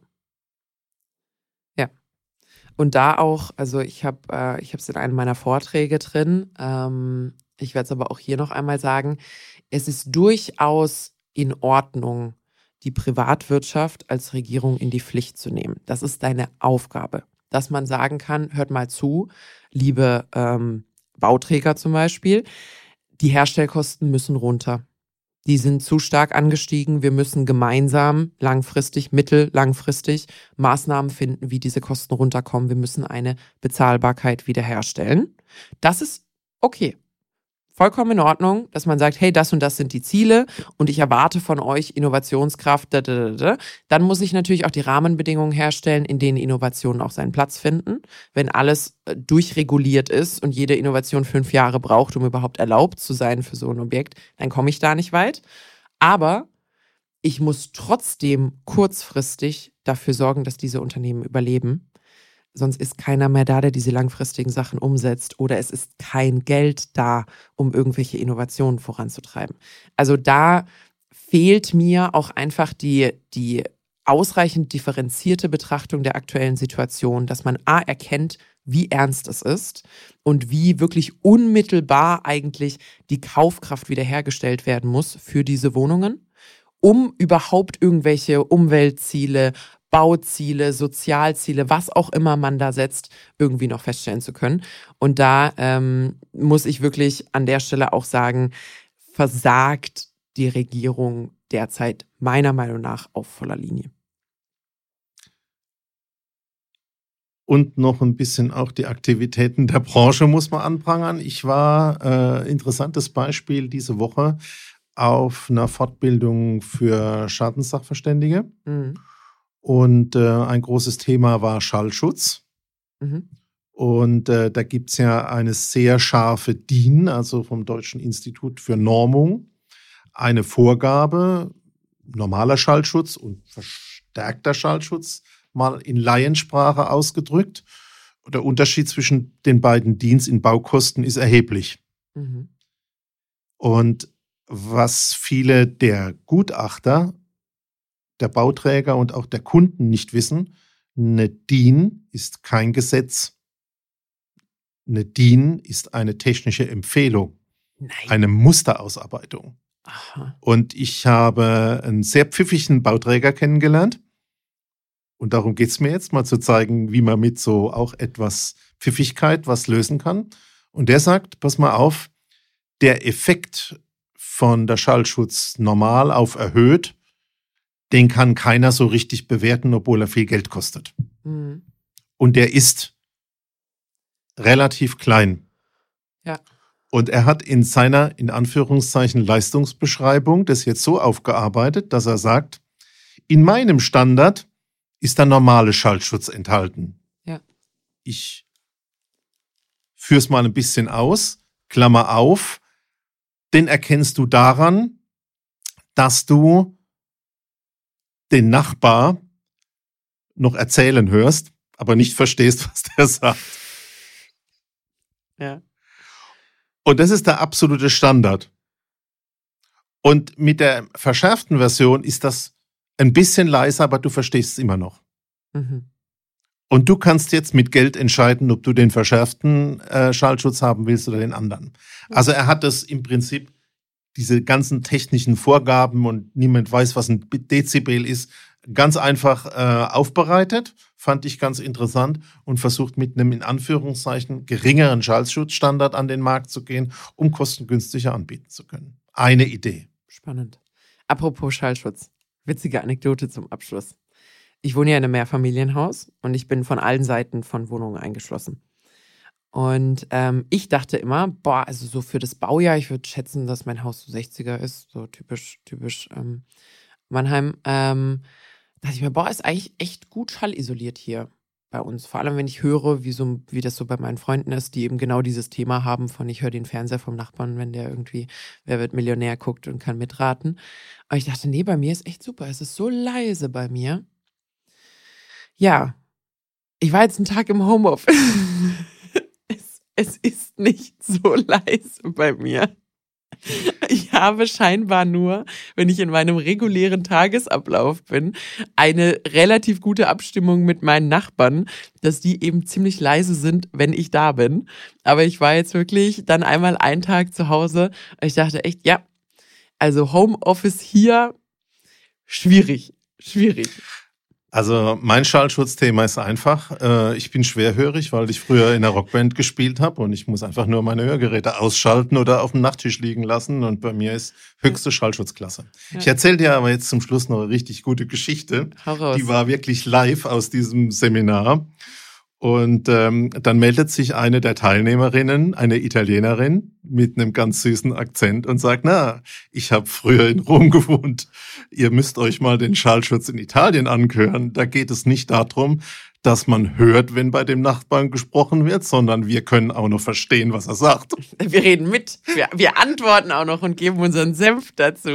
Ja. Und da auch, also ich habe äh, es in einem meiner Vorträge drin. Ähm, ich werde es aber auch hier noch einmal sagen. Es ist durchaus in Ordnung, die Privatwirtschaft als Regierung in die Pflicht zu nehmen. Das ist deine Aufgabe. Dass man sagen kann, hört mal zu, liebe ähm, Bauträger zum Beispiel, die Herstellkosten müssen runter. Die sind zu stark angestiegen. Wir müssen gemeinsam langfristig, mittellangfristig Maßnahmen finden, wie diese Kosten runterkommen. Wir müssen eine Bezahlbarkeit wiederherstellen. Das ist okay vollkommen in Ordnung, dass man sagt, hey, das und das sind die Ziele und ich erwarte von euch Innovationskraft. Da, da, da. Dann muss ich natürlich auch die Rahmenbedingungen herstellen, in denen Innovationen auch seinen Platz finden. Wenn alles äh, durchreguliert ist und jede Innovation fünf Jahre braucht, um überhaupt erlaubt zu sein für so ein Objekt, dann komme ich da nicht weit. Aber ich muss trotzdem kurzfristig dafür sorgen, dass diese Unternehmen überleben sonst ist keiner mehr da, der diese langfristigen Sachen umsetzt oder es ist kein Geld da, um irgendwelche Innovationen voranzutreiben. Also da fehlt mir auch einfach die, die ausreichend differenzierte Betrachtung der aktuellen Situation, dass man A erkennt, wie ernst es ist und wie wirklich unmittelbar eigentlich die Kaufkraft wiederhergestellt werden muss für diese Wohnungen, um überhaupt irgendwelche Umweltziele, Bauziele, Sozialziele, was auch immer man da setzt, irgendwie noch feststellen zu können. Und da ähm, muss ich wirklich an der Stelle auch sagen, versagt die Regierung derzeit meiner Meinung nach auf voller Linie. Und noch ein bisschen auch die Aktivitäten der Branche muss man anprangern. Ich war, äh, interessantes Beispiel diese Woche, auf einer Fortbildung für Schadenssachverständige. Mhm. Und äh, ein großes Thema war Schallschutz. Mhm. Und äh, da gibt es ja eine sehr scharfe DIN, also vom Deutschen Institut für Normung, eine Vorgabe, normaler Schallschutz und verstärkter Schallschutz mal in Laiensprache ausgedrückt. Der Unterschied zwischen den beiden Dienst in Baukosten ist erheblich. Mhm. Und was viele der Gutachter, der Bauträger und auch der Kunden nicht wissen, eine DIN ist kein Gesetz. Eine DIN ist eine technische Empfehlung, Nein. eine Musterausarbeitung. Aha. Und ich habe einen sehr pfiffigen Bauträger kennengelernt. Und darum geht es mir jetzt mal zu zeigen, wie man mit so auch etwas Pfiffigkeit was lösen kann. Und der sagt, pass mal auf, der Effekt von der Schallschutz normal auf erhöht, den kann keiner so richtig bewerten, obwohl er viel Geld kostet. Mhm. Und der ist relativ klein. Ja. Und er hat in seiner, in Anführungszeichen, Leistungsbeschreibung das jetzt so aufgearbeitet, dass er sagt, in meinem Standard ist der normale Schallschutz enthalten. Ja. Ich führe es mal ein bisschen aus, Klammer auf, den erkennst du daran, dass du den Nachbar noch erzählen hörst, aber nicht verstehst, was der sagt. Ja. Und das ist der absolute Standard. Und mit der verschärften Version ist das ein bisschen leiser, aber du verstehst es immer noch. Mhm. Und du kannst jetzt mit Geld entscheiden, ob du den verschärften äh, Schallschutz haben willst oder den anderen. Also er hat das im Prinzip diese ganzen technischen Vorgaben und niemand weiß, was ein Dezibel ist, ganz einfach äh, aufbereitet, fand ich ganz interessant und versucht mit einem in Anführungszeichen geringeren Schallschutzstandard an den Markt zu gehen, um kostengünstiger anbieten zu können. Eine Idee. Spannend. Apropos Schallschutz. Witzige Anekdote zum Abschluss. Ich wohne ja in einem Mehrfamilienhaus und ich bin von allen Seiten von Wohnungen eingeschlossen. Und ähm, ich dachte immer, boah, also so für das Baujahr, ich würde schätzen, dass mein Haus so 60er ist, so typisch, typisch ähm, Mannheim. Ähm, dachte ich mir, boah, ist eigentlich echt gut schallisoliert hier bei uns. Vor allem, wenn ich höre, wie, so, wie das so bei meinen Freunden ist, die eben genau dieses Thema haben von ich höre den Fernseher vom Nachbarn, wenn der irgendwie Wer wird Millionär guckt und kann mitraten. Aber ich dachte, nee, bei mir ist echt super. Es ist so leise bei mir. Ja, ich war jetzt einen Tag im Homeoffice. es ist nicht so leise bei mir. Ich habe scheinbar nur, wenn ich in meinem regulären Tagesablauf bin, eine relativ gute Abstimmung mit meinen Nachbarn, dass die eben ziemlich leise sind, wenn ich da bin. Aber ich war jetzt wirklich dann einmal einen Tag zu Hause. Ich dachte echt, ja, also Homeoffice hier, schwierig, schwierig. Also mein Schallschutzthema ist einfach. Äh, ich bin schwerhörig, weil ich früher in der Rockband gespielt habe und ich muss einfach nur meine Hörgeräte ausschalten oder auf dem Nachttisch liegen lassen und bei mir ist höchste Schallschutzklasse. Ja. Ich erzähle dir aber jetzt zum Schluss noch eine richtig gute Geschichte. Die war wirklich live aus diesem Seminar. Und ähm, dann meldet sich eine der Teilnehmerinnen, eine Italienerin mit einem ganz süßen Akzent und sagt, na, ich habe früher in Rom gewohnt. Ihr müsst euch mal den Schallschutz in Italien anhören. Da geht es nicht darum, dass man hört, wenn bei dem Nachbarn gesprochen wird, sondern wir können auch noch verstehen, was er sagt. Wir reden mit, wir, wir antworten auch noch und geben unseren Senf dazu.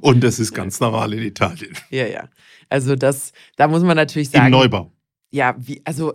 Und das ist ganz normal in Italien. Ja, ja. Also das, da muss man natürlich sagen. Im Neubau. Ja, wie, also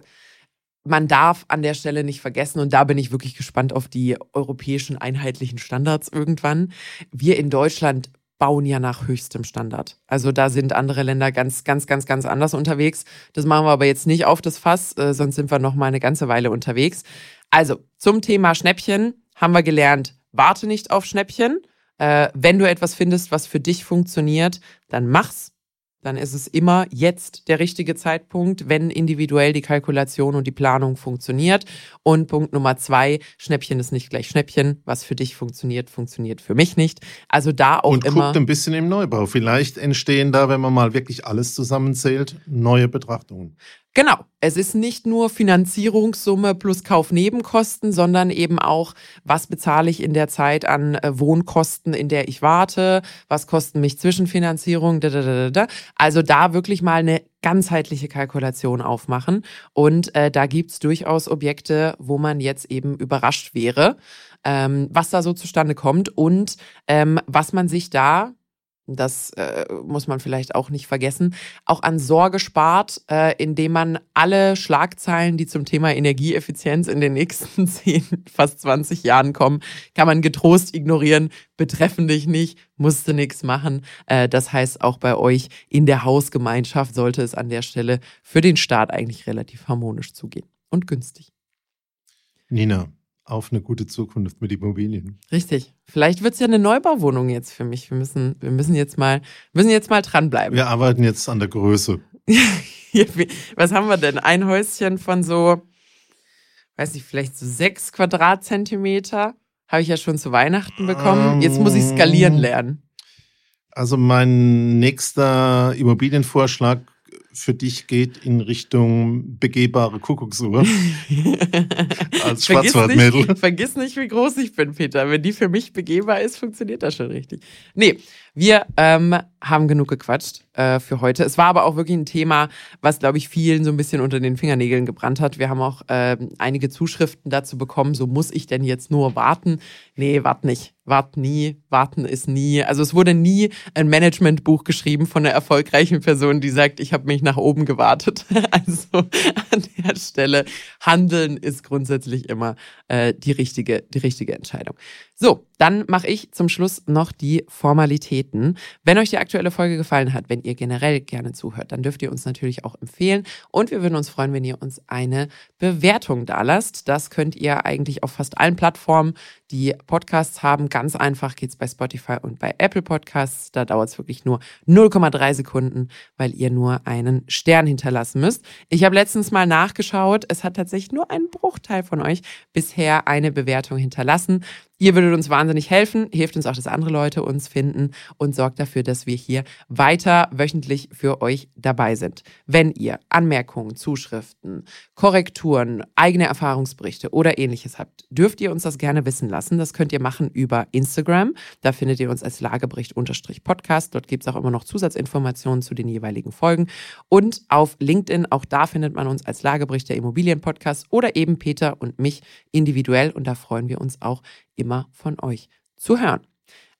man darf an der Stelle nicht vergessen, und da bin ich wirklich gespannt auf die europäischen einheitlichen Standards irgendwann. Wir in Deutschland bauen ja nach höchstem Standard. Also da sind andere Länder ganz, ganz, ganz, ganz anders unterwegs. Das machen wir aber jetzt nicht auf das Fass, äh, sonst sind wir noch mal eine ganze Weile unterwegs. Also zum Thema Schnäppchen haben wir gelernt, warte nicht auf Schnäppchen. Äh, wenn du etwas findest, was für dich funktioniert, dann mach's dann ist es immer jetzt der richtige Zeitpunkt, wenn individuell die Kalkulation und die Planung funktioniert. Und Punkt Nummer zwei, Schnäppchen ist nicht gleich Schnäppchen. Was für dich funktioniert, funktioniert für mich nicht. Also da auch und immer. Und guckt ein bisschen im Neubau. Vielleicht entstehen da, wenn man mal wirklich alles zusammenzählt, neue Betrachtungen. Genau. Es ist nicht nur Finanzierungssumme plus Kaufnebenkosten, sondern eben auch, was bezahle ich in der Zeit an äh, Wohnkosten, in der ich warte, was kosten mich Zwischenfinanzierung, da, da, da, da. Also da wirklich mal eine ganzheitliche Kalkulation aufmachen. Und äh, da gibt's durchaus Objekte, wo man jetzt eben überrascht wäre, ähm, was da so zustande kommt und ähm, was man sich da Das äh, muss man vielleicht auch nicht vergessen. Auch an Sorge spart, äh, indem man alle Schlagzeilen, die zum Thema Energieeffizienz in den nächsten 10, fast 20 Jahren kommen, kann man getrost ignorieren, betreffen dich nicht, musste nichts machen. Äh, das heißt, auch bei euch in der Hausgemeinschaft sollte es an der Stelle für den Staat eigentlich relativ harmonisch zugehen und günstig. Nina, auf eine gute Zukunft mit Immobilien. Richtig. Vielleicht wird es ja eine Neubauwohnung jetzt für mich. Wir müssen, wir müssen jetzt mal, müssen jetzt mal dranbleiben. Wir arbeiten jetzt an der Größe. Was haben wir denn? Ein Häuschen von so, weiß nicht, vielleicht so sechs Quadratzentimeter. Habe ich ja schon zu Weihnachten bekommen. Jetzt muss ich skalieren ähm, lernen. Also mein nächster Immobilienvorschlag für dich geht in Richtung begehbare Kuckucksuhr. Als Schwarzwaldmädel. Vergiss nicht, vergiss nicht, wie groß ich bin, Peter. Wenn die für mich begehbar ist, funktioniert das schon richtig. Nee, wir ähm, haben genug gequatscht äh, für heute. Es war aber auch wirklich ein Thema, was, glaube ich, vielen so ein bisschen unter den Fingernägeln gebrannt hat. Wir haben auch äh, einige Zuschriften dazu bekommen, so muss ich denn jetzt nur warten? Nee, wart nicht. Wart nie, warten ist nie. Also es wurde nie ein Managementbuch geschrieben von einer erfolgreichen Person, die sagt, ich habe mich nach oben gewartet. Also an der Stelle, handeln ist grundsätzlich immer äh, die, richtige, die richtige Entscheidung. So, dann mache ich zum Schluss noch die Formalitäten. Wenn euch die aktuelle Folge gefallen hat, wenn ihr generell gerne zuhört, dann dürft ihr uns natürlich auch empfehlen. Und wir würden uns freuen, wenn ihr uns eine Bewertung da lasst. Das könnt ihr eigentlich auf fast allen Plattformen, die Podcasts haben. Ganz einfach geht's bei Spotify und bei Apple Podcasts. Da dauert es wirklich nur 0,3 Sekunden, weil ihr nur einen Stern hinterlassen müsst. Ich habe letztens mal nachgeschaut. Es hat tatsächlich nur ein Bruchteil von euch bisher eine Bewertung hinterlassen. Ihr würdet uns wahnsinnig helfen, hilft uns auch, dass andere Leute uns finden und sorgt dafür, dass wir hier weiter wöchentlich für euch dabei sind. Wenn ihr Anmerkungen, Zuschriften, Korrekturen, eigene Erfahrungsberichte oder ähnliches habt, dürft ihr uns das gerne wissen lassen. Das könnt ihr machen über Instagram. Da findet ihr uns als Lagebericht-Podcast. Dort gibt es auch immer noch Zusatzinformationen zu den jeweiligen Folgen. Und auf LinkedIn, auch da findet man uns als Lagebericht der Immobilienpodcast oder eben Peter und mich individuell. Und da freuen wir uns auch immer von euch zu hören.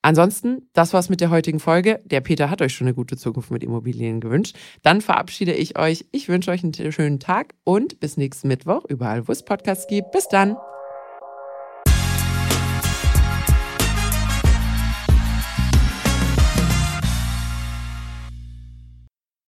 Ansonsten, das war's mit der heutigen Folge. Der Peter hat euch schon eine gute Zukunft mit Immobilien gewünscht. Dann verabschiede ich euch. Ich wünsche euch einen schönen Tag und bis nächsten Mittwoch, überall, wo es Podcasts gibt. Bis dann.